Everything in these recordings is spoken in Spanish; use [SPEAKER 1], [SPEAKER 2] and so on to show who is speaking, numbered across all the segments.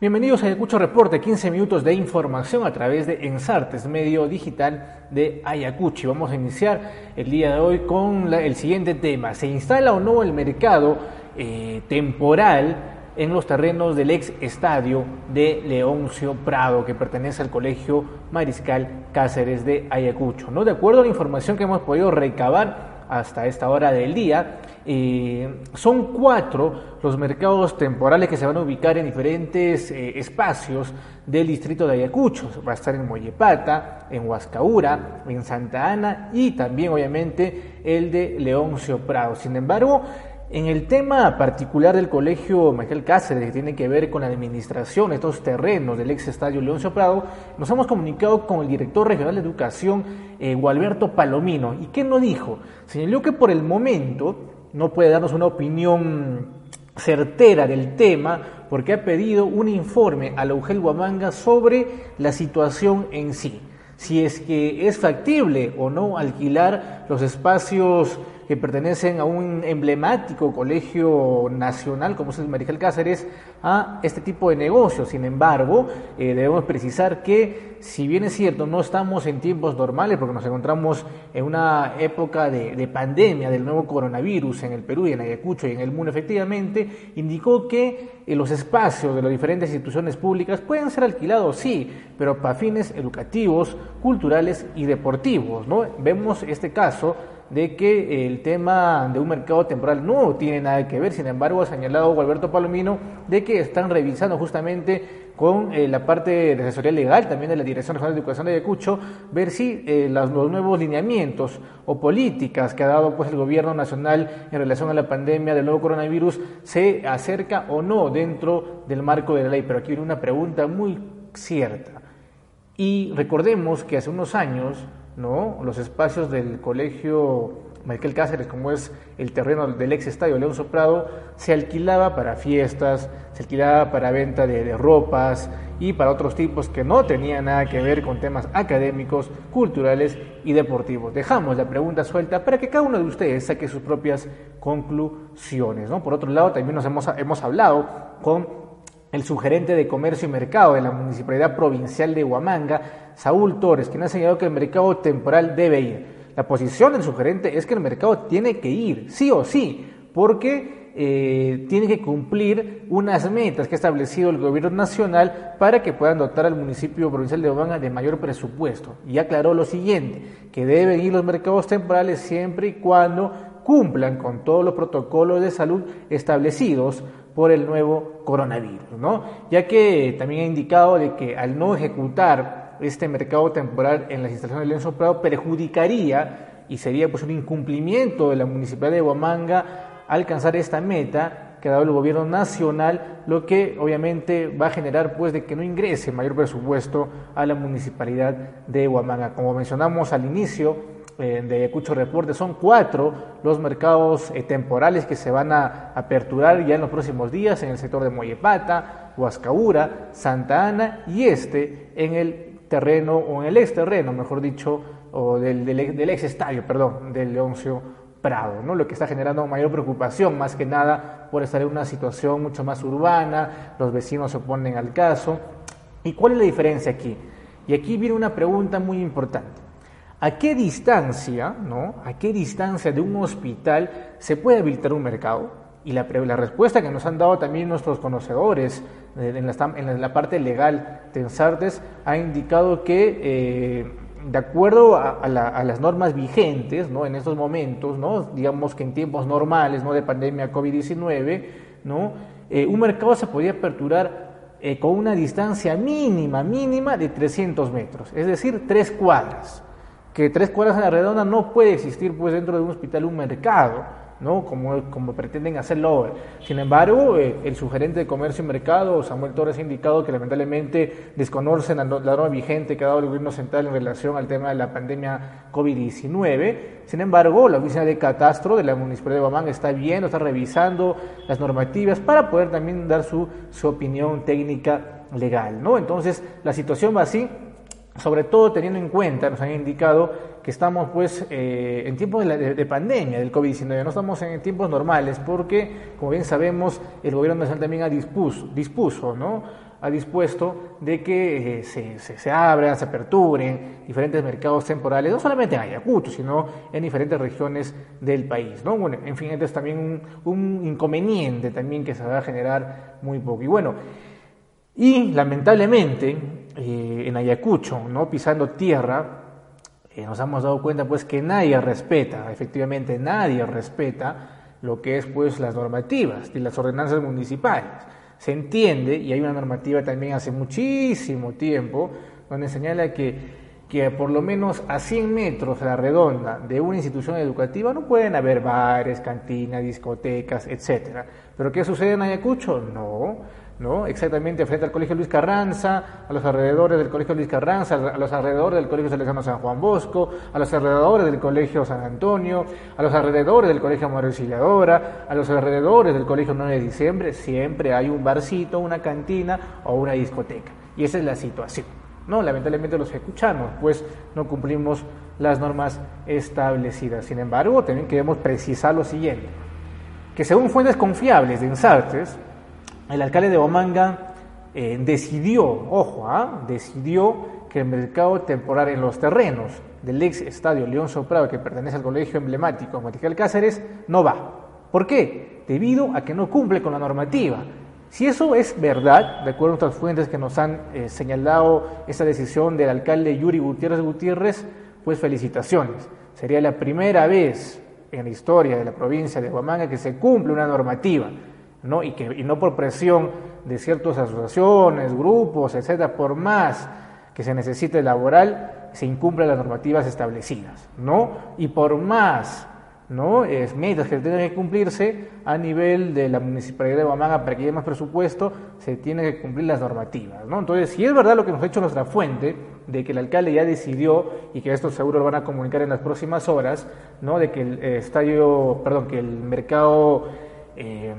[SPEAKER 1] Bienvenidos a Ayacucho Reporte, 15 minutos de información a través de Ensartes, medio digital de Ayacucho. Vamos a iniciar el día de hoy con el siguiente tema. ¿Se instala o no el mercado eh, temporal en los terrenos del ex estadio de Leoncio Prado, que pertenece al Colegio Mariscal Cáceres de Ayacucho? ¿no? De acuerdo a la información que hemos podido recabar, hasta esta hora del día. Eh, son cuatro los mercados temporales que se van a ubicar en diferentes eh, espacios del distrito de Ayacucho. Va a estar en Mollepata, en Huascaura, en Santa Ana y también obviamente el de Leoncio Prado. Sin embargo, en el tema particular del colegio Michael Cáceres, que tiene que ver con la administración de estos terrenos del ex estadio Leoncio Prado, nos hemos comunicado con el director regional de educación, eh, Gualberto Palomino. ¿Y qué nos dijo? Señaló que por el momento no puede darnos una opinión certera del tema porque ha pedido un informe a la UGEL Huamanga sobre la situación en sí. Si es que es factible o no alquilar los espacios que pertenecen a un emblemático colegio nacional como es el Mariscal Cáceres a este tipo de negocios. Sin embargo, eh, debemos precisar que si bien es cierto, no estamos en tiempos normales porque nos encontramos en una época de, pandemia del nuevo coronavirus en el Perú y en Ayacucho y en el mundo, efectivamente, indicó que eh, los espacios de las diferentes instituciones públicas pueden ser alquilados, sí, pero para fines educativos, culturales y deportivos. ¿no? Vemos este caso de que el tema de un mercado temporal no tiene nada que ver, sin embargo ha señalado Alberto Palomino de que están revisando justamente con eh, la parte de asesoría legal también de la Dirección Regional de Educación de Ayacucho, ver si eh, los nuevos lineamientos o políticas que ha dado pues el gobierno nacional en relación a la pandemia del nuevo coronavirus se acerca o no dentro del marco de la ley. Pero aquí viene una pregunta muy cierta. Y recordemos que hace unos años ¿no? Los espacios del colegio Michael Cáceres, como es el terreno del ex estadio León Soprado, se alquilaba para fiestas, se alquilaba para venta de, ropas y para otros tipos que no tenían nada que ver con temas académicos, culturales y deportivos. Dejamos la pregunta suelta para que cada uno de ustedes saque sus propias conclusiones. Por otro lado, también nos hemos, hemos hablado con el sugerente de Comercio y Mercado de la Municipalidad Provincial de Huamanga, Saúl Torres, quien ha señalado que el mercado temporal debe ir. La posición del sugerente es que el mercado tiene que ir, sí o sí, porque eh, tiene que cumplir unas metas que ha establecido el gobierno nacional para que puedan dotar al municipio provincial de Huamanga de mayor presupuesto. Y aclaró lo siguiente, que deben ir los mercados temporales siempre y cuando cumplan con todos los protocolos de salud establecidos por el nuevo coronavirus, ¿no? Ya que también ha indicado de que al no ejecutar este mercado temporal en las instalaciones de León Prado perjudicaría y sería pues un incumplimiento de la municipalidad de Huamanga alcanzar esta meta que ha dado el gobierno nacional, lo que obviamente va a generar pues de que no ingrese mayor presupuesto a la municipalidad de Huamanga. Como mencionamos al inicio, eh, de Ayacucho Reporte. Son cuatro los mercados eh, temporales que se van a aperturar ya en los próximos días en el sector de Mollepata, Huascaura, Santa Ana y este en el terreno, o en el ex terreno, mejor dicho, o del, del, ex estadio, perdón, del Leoncio Prado, ¿no? lo que está generando mayor preocupación, más que nada por estar en una situación mucho más urbana, los vecinos se oponen al caso. ¿Y cuál es la diferencia aquí? Y aquí viene una pregunta muy importante. ¿A qué distancia, ¿no? ¿A qué distancia de un hospital se puede habilitar un mercado? Y la, respuesta que nos han dado también nuestros conocedores en la, parte legal de Ensartes ha indicado que, eh, de acuerdo a, las normas vigentes ¿no? en estos momentos, ¿no? digamos que en tiempos normales ¿no? de pandemia COVID-19, ¿no? Eh, un mercado se podía aperturar eh, con una distancia mínima, mínima de 300 metros, es decir, tres cuadras que tres cuadras a la redonda no puede existir pues dentro de un hospital un mercado, ¿no? Como, como pretenden hacerlo. Sin embargo, eh, el sugerente de Comercio y Mercado, Samuel Torres, ha indicado que lamentablemente desconocen la, norma vigente que ha dado el gobierno central en relación al tema de la pandemia COVID-19. Sin embargo, la oficina de catastro de la Municipalidad de Bamán está viendo, está revisando las normativas para poder también dar su, su opinión técnica legal, ¿no? Entonces, la situación va así sobre todo teniendo en cuenta, nos han indicado que estamos pues eh, en tiempos de, pandemia del COVID-19, no estamos en tiempos normales porque, como bien sabemos, el gobierno nacional también ha dispuso, dispuso ¿no? ha dispuesto de que eh, se, se, abran, se aperturen diferentes mercados temporales, no solamente en Ayacucho, sino en diferentes regiones del país. ¿no? Bueno, en fin, este es también un, inconveniente también que se va a generar muy poco. Y bueno, y lamentablemente eh, en Ayacucho, ¿no? pisando tierra, eh, nos hemos dado cuenta pues que nadie respeta, efectivamente nadie respeta lo que es pues las normativas y las ordenanzas municipales se entiende, y hay una normativa también hace muchísimo tiempo, donde señala que, que por lo menos a 100 metros a la redonda de una institución educativa no pueden haber bares, cantinas, discotecas, etc. ¿Pero qué sucede en Ayacucho? No. ¿No? Exactamente frente al Colegio Luis Carranza, a los alrededores del Colegio Luis Carranza, a los alrededores del Colegio Salesiano San Juan Bosco, a los alrededores del Colegio San Antonio, a los alrededores del Colegio María Auxiliadora, a los alrededores del Colegio 9 de Diciembre, siempre hay un barcito, una cantina o una discoteca. Y esa es la situación. No, lamentablemente los escuchamos, pues no cumplimos las normas establecidas. Sin embargo, también queremos precisar lo siguiente, que según fuentes confiables de Ensartes, el alcalde de Omanga eh, decidió, ojo, ¿ah? decidió que el mercado temporal en los terrenos del ex estadio León Soprado, que pertenece al colegio emblemático Mariscal Cáceres, no va. ¿Por qué? Debido a que no cumple con la normativa. Si eso es verdad, de acuerdo a otras fuentes que nos han eh, señalado esa decisión del alcalde Yuri Gutiérrez Gutiérrez, pues felicitaciones. Sería la primera vez en la historia de la provincia de Huamanga que se cumple una normativa. ¿No? Y, que, y no por presión de ciertas asociaciones, grupos, etcétera, por más que se necesite laboral, se incumplen las normativas establecidas, ¿no? Y por más ¿no? Es metas que tienen que cumplirse a nivel de la municipalidad de Huamanga para que haya más presupuesto, se tienen que cumplir las normativas, ¿no? Entonces, si es verdad lo que nos ha hecho nuestra fuente, de que el alcalde ya decidió, y que esto seguro lo van a comunicar en las próximas horas, ¿no? De que el estadio, perdón, que el mercado eh,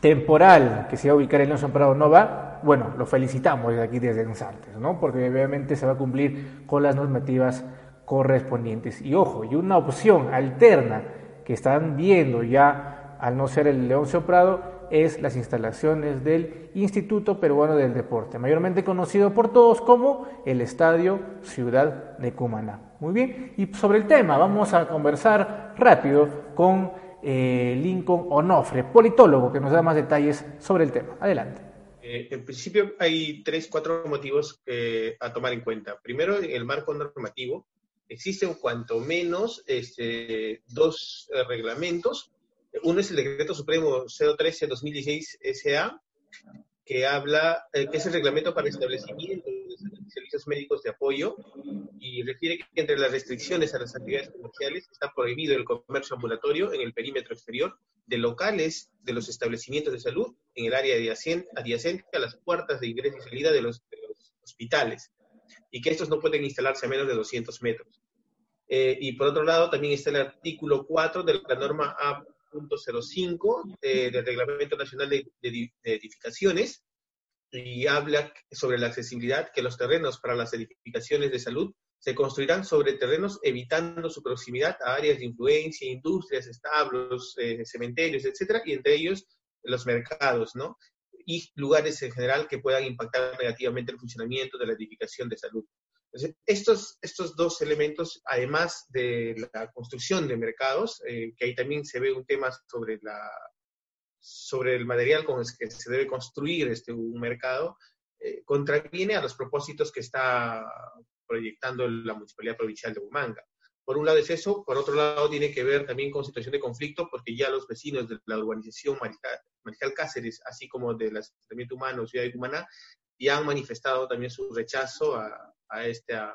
[SPEAKER 1] temporal que se va a ubicar en León Prado no va, bueno, lo felicitamos desde aquí desde Ensartes, ¿no? Porque obviamente se va a cumplir con las normativas correspondientes. Y ojo, y una opción alterna que están viendo ya al no ser el León Prado es las instalaciones del Instituto Peruano del Deporte, mayormente conocido por todos como el Estadio Ciudad de Cumaná. Muy bien, y sobre el tema vamos a conversar rápido con eh, Lincoln Onofre, politólogo, que nos da más detalles sobre el tema. Adelante.
[SPEAKER 2] Eh, en principio hay tres, cuatro motivos a tomar en cuenta. Primero, en el marco normativo existen cuanto menos este, dos eh, reglamentos. Uno es el Decreto Supremo 013-2016 SA, que habla, que es el reglamento para el establecimiento de servicios médicos de apoyo y refiere que entre las restricciones a las actividades comerciales está prohibido el comercio ambulatorio en el perímetro exterior de locales de los establecimientos de salud en el área adyacente a las puertas de ingreso y salida de los, hospitales y que estos no pueden instalarse a menos de 200 metros. Eh, y por otro lado, también está el artículo 4 de la norma A.05 eh, del Reglamento Nacional de Edificaciones, y habla sobre la accesibilidad, que los terrenos para las edificaciones de salud se construirán sobre terrenos evitando su proximidad a áreas de influencia, industrias, establos, eh, cementerios, etcétera, y entre ellos los mercados, ¿no? Y lugares en general que puedan impactar negativamente el funcionamiento de la edificación de salud. Entonces, estos, estos dos elementos, además de la construcción de mercados, eh, que ahí también se ve un tema sobre la sobre el material con el que se debe construir este, un mercado, eh, contraviene a los propósitos que está proyectando la Municipalidad Provincial de Humanga. Por un lado es eso, por otro lado tiene que ver también con situación de conflicto, porque ya los vecinos de la urbanización Mariscal, Cáceres, así como del asentamiento humano Ciudad de Cumaná, ya han manifestado también su rechazo a, a, esta,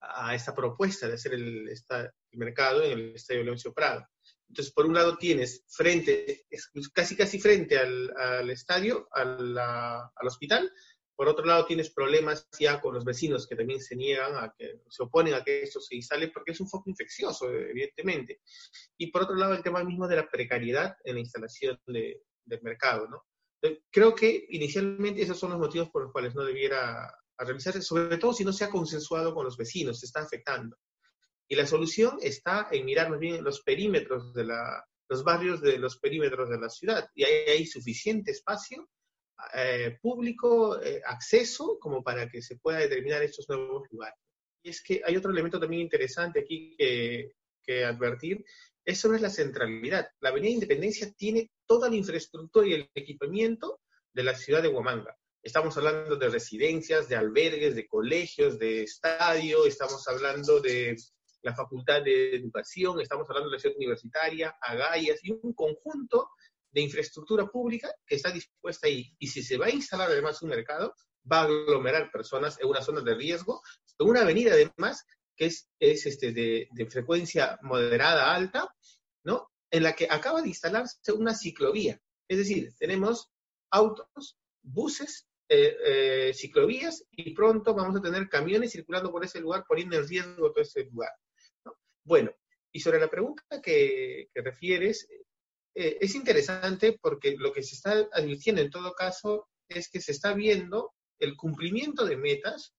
[SPEAKER 2] a esta propuesta de hacer el, el mercado en el Estadio Leoncio Prado. Entonces, por un lado tienes frente, casi casi frente al, estadio, al hospital. Por otro lado tienes problemas ya con los vecinos que también se niegan a que, se oponen a que esto se instale porque es un foco infeccioso, evidentemente. Y por otro lado el tema mismo de la precariedad en la instalación del mercado, ¿no? Creo que inicialmente esos son los motivos por los cuales no debiera realizarse, sobre todo si no se ha consensuado con los vecinos, se está afectando. Y la solución está en mirar más bien los perímetros de la, los barrios de los perímetros de la ciudad. Y hay, hay suficiente espacio eh, público eh, acceso como para que se pueda determinar estos nuevos lugares. Y es que hay otro elemento también interesante aquí que, que advertir, es sobre la centralidad. La Avenida Independencia tiene toda la infraestructura y el equipamiento de la ciudad de Huamanga. Estamos hablando de residencias, de albergues, de colegios, de estadio, estamos hablando de la Facultad de Educación, estamos hablando de la ciudad universitaria, agallas y un conjunto de infraestructura pública que está dispuesta ahí. Y si se va a instalar además un mercado, va a aglomerar personas en una zona de riesgo, en una avenida además que es, es este, de, de, frecuencia moderada alta, ¿no? En la que acaba de instalarse una ciclovía. Es decir, tenemos autos, buses, eh, eh, ciclovías y pronto vamos a tener camiones circulando por ese lugar, poniendo en riesgo todo ese lugar. ¿No? Bueno, y sobre la pregunta que, refieres, eh, es interesante porque lo que se está advirtiendo en todo caso es que se está viendo el cumplimiento de metas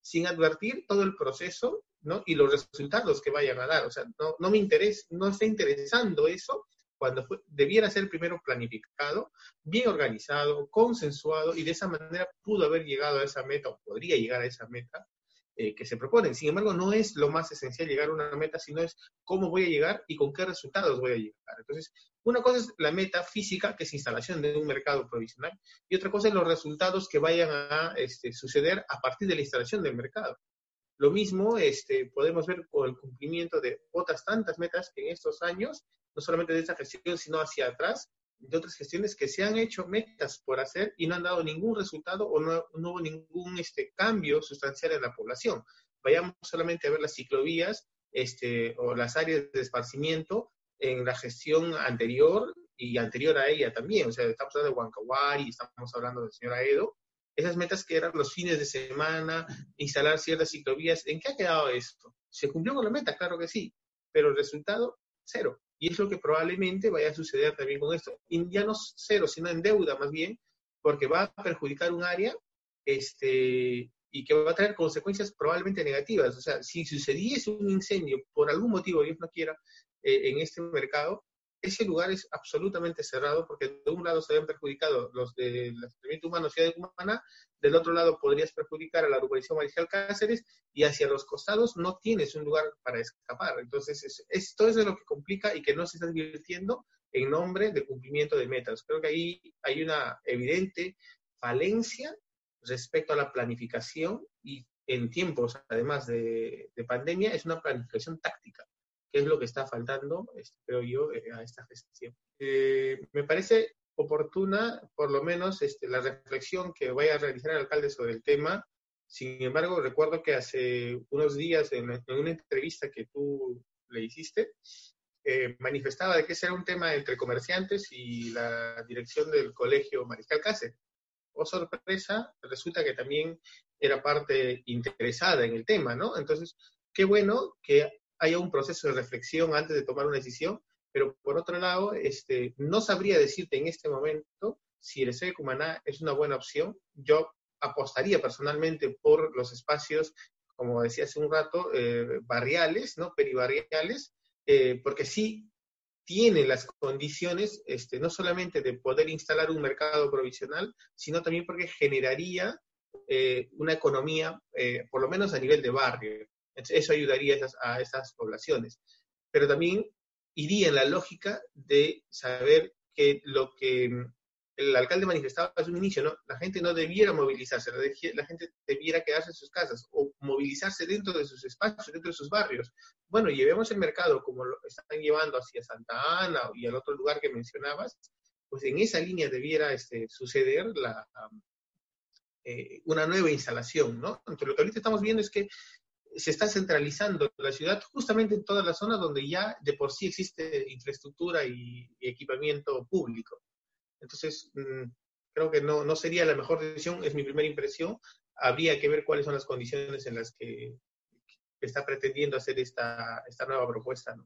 [SPEAKER 2] sin advertir todo el proceso ¿no? y los resultados que vayan a dar. O sea, no me interesa, no está interesando eso cuando debiera ser primero planificado, bien organizado, consensuado, y de esa manera pudo haber llegado a esa meta o podría llegar a esa meta eh, que se proponen. Sin embargo, no es lo más esencial llegar a una meta, sino es cómo voy a llegar y con qué resultados voy a llegar. Entonces, una cosa es la meta física, que es instalación de un mercado provisional, y otra cosa es los resultados que vayan a este, suceder a partir de la instalación del mercado. Lo mismo este, podemos ver con el cumplimiento de otras tantas metas que en estos años, no solamente de esta gestión, sino hacia atrás, de otras gestiones que se han hecho metas por hacer y no han dado ningún resultado o no, no hubo ningún este, cambio sustancial en la población. Vayamos solamente a ver las ciclovías este, o las áreas de esparcimiento en la gestión anterior y anterior a ella también. O sea, estamos hablando de Huancahuari, estamos hablando del señor Aedo. Esas metas que eran los fines de semana, instalar ciertas ciclovías, ¿en qué ha quedado esto? ¿Se cumplió con la meta? Claro que sí, pero el resultado, cero. Y es lo que probablemente vaya a suceder también con esto. Ya no cero, sino en deuda más bien, porque va a perjudicar un área este, y que va a traer consecuencias probablemente negativas. O sea, si sucediese un incendio por algún motivo, Dios no quiera, eh, en este mercado, ese lugar es absolutamente cerrado porque de un lado se habían perjudicado los del asentamiento humano Ciudad de Cumaná, del otro lado podrías perjudicar a la urbanización Mariscal Cáceres y hacia los costados no tienes un lugar para escapar. Entonces, esto es lo que complica y que no se está divirtiendo en nombre de cumplimiento de metas. Creo que ahí hay una evidente falencia respecto a la planificación y en tiempos, además de, de pandemia, es una planificación táctica qué es lo que está faltando, este, creo yo, eh, a esta gestión. Eh, me parece oportuna, por lo menos, este, la reflexión que vaya a realizar el alcalde sobre el tema. Sin embargo, recuerdo que hace unos días, en, una entrevista que tú le hiciste, eh, manifestaba de que ese era un tema entre comerciantes y la dirección del colegio Mariscal Cáceres. O oh, sorpresa, resulta que también era parte interesada en el tema, ¿no? Entonces, qué bueno que haya un proceso de reflexión antes de tomar una decisión, pero por otro lado, este, no sabría decirte en este momento si el de Cumaná es una buena opción. Yo apostaría personalmente por los espacios, como decía hace un rato, eh, barriales, ¿no? peribarriales, eh, porque sí tiene las condiciones, este, no solamente de poder instalar un mercado provisional, sino también porque generaría eh, una economía, por lo menos a nivel de barrio. Eso ayudaría a esas, poblaciones. Pero también iría en la lógica de saber que lo que el alcalde manifestaba hace un inicio, ¿no? La gente no debiera movilizarse, la, gente debiera quedarse en sus casas o movilizarse dentro de sus espacios, dentro de sus barrios. Bueno, llevemos el mercado como lo están llevando hacia Santa Ana y al otro lugar que mencionabas, pues en esa línea debiera este, suceder eh, una nueva instalación, ¿no? Entonces lo que ahorita estamos viendo es que se está centralizando la ciudad justamente en toda la zona donde ya de por sí existe infraestructura y, equipamiento público. Entonces, mm, creo que no, no sería la mejor decisión, es mi primera impresión. Habría que ver cuáles son las condiciones en las que, está pretendiendo hacer esta, esta nueva propuesta.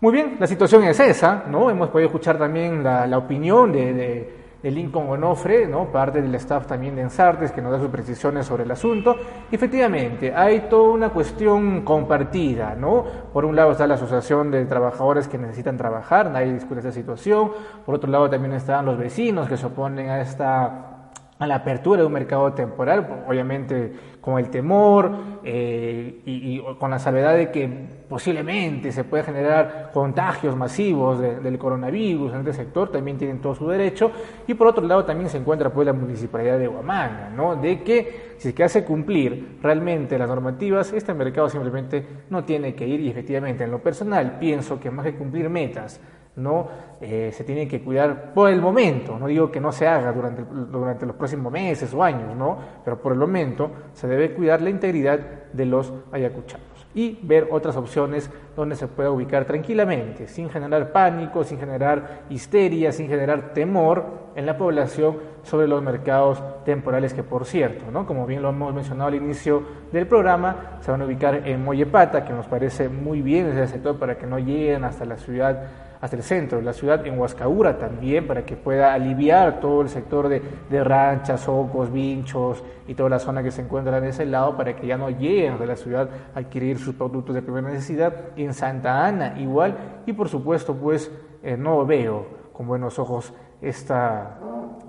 [SPEAKER 1] Muy bien, la situación es esa, ¿no? Hemos podido escuchar también la, la opinión de de Lincoln Onofre, ¿no? parte del staff también de Ensartes, que nos da sus precisiones sobre el asunto. efectivamente, hay toda una cuestión compartida. ¿no? Por un lado está la Asociación de Trabajadores que necesitan trabajar, nadie discute esta situación. Por otro lado también están los vecinos que se oponen a esta a la apertura de un mercado temporal, obviamente con el temor eh, y, con la salvedad de que posiblemente se puede generar contagios masivos del coronavirus en este sector, también tienen todo su derecho. Y por otro lado también se encuentra pues la municipalidad de Huamanga, ¿no? de que si es que hace cumplir realmente las normativas, este mercado simplemente no tiene que ir y efectivamente en lo personal pienso que más que cumplir metas, no eh, se tiene que cuidar por el momento, no digo que no se haga durante, durante los próximos meses o años, ¿no? pero por el momento se debe cuidar la integridad de los ayacuchanos y ver otras opciones donde se pueda ubicar tranquilamente, sin generar pánico, sin generar histeria, sin generar temor en la población sobre los mercados temporales que, por cierto, ¿no? como bien lo hemos mencionado al inicio del programa, se van a ubicar en Mollepata, que nos parece muy bien ese sector para que no lleguen hasta la ciudad hasta el centro de la ciudad, en Huascaura también, para que pueda aliviar todo el sector de, ranchas, ocos, vinchos y toda la zona que se encuentra en ese lado, para que ya no lleguen de la ciudad a adquirir sus productos de primera necesidad. En Santa Ana igual, y por supuesto, pues eh, no veo con buenos ojos esta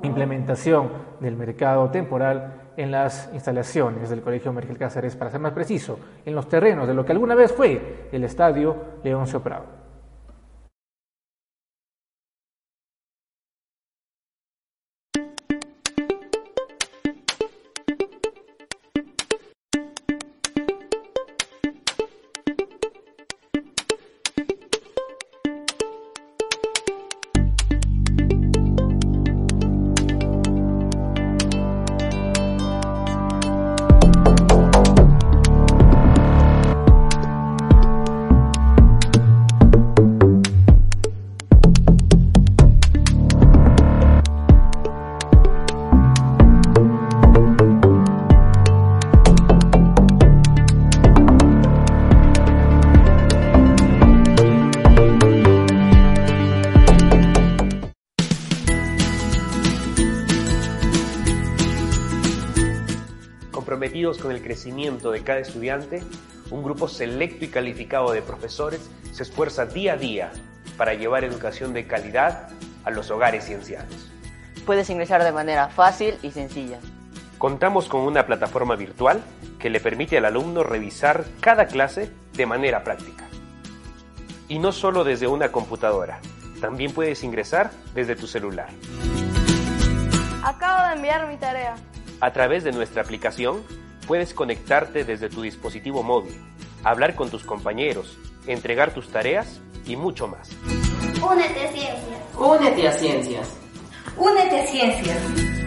[SPEAKER 1] implementación del mercado temporal en las instalaciones del Colegio Mergel Cáceres, para ser más preciso, en los terrenos de lo que alguna vez fue el Estadio Leoncio Prado.
[SPEAKER 3] Con el crecimiento de cada estudiante, un grupo selecto y calificado de profesores se esfuerza día a día para llevar educación de calidad a los hogares y ancianos.
[SPEAKER 4] Puedes ingresar de manera fácil y sencilla.
[SPEAKER 3] Contamos con una plataforma virtual que le permite al alumno revisar cada clase de manera práctica. Y no solo desde una computadora, también puedes ingresar desde tu celular.
[SPEAKER 5] Acabo de enviar mi tarea.
[SPEAKER 3] A través de nuestra aplicación puedes conectarte desde tu dispositivo móvil, hablar con tus compañeros, entregar tus tareas y mucho más.
[SPEAKER 6] Únete a Ciencias.
[SPEAKER 7] Únete a Ciencias.
[SPEAKER 8] Únete a Ciencias.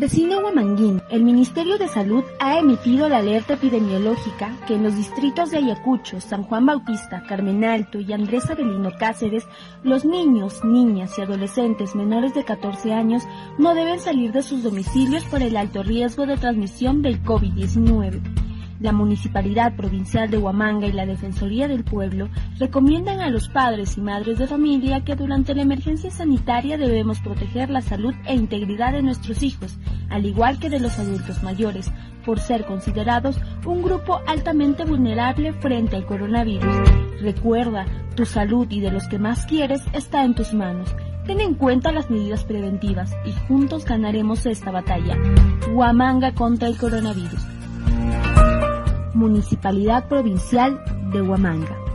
[SPEAKER 9] Vecino Huamanguín, el Ministerio de Salud ha emitido la alerta epidemiológica que en los distritos de Ayacucho, San Juan Bautista, Carmen Alto y Andrés Avelino Cáceres, los niños, niñas y adolescentes menores de 14 años no deben salir de sus domicilios por el alto riesgo de transmisión del COVID-19. La Municipalidad Provincial de Huamanga y la Defensoría del Pueblo recomiendan a los padres y madres de familia que durante la emergencia sanitaria debemos proteger la salud e integridad de nuestros hijos, al igual que de los adultos mayores, por ser considerados un grupo altamente vulnerable frente al coronavirus. Recuerda, tu salud y de los que más quieres está en tus manos. Ten en cuenta las medidas preventivas y juntos ganaremos esta batalla. Huamanga contra el coronavirus. Municipalidad Provincial de Huamanga.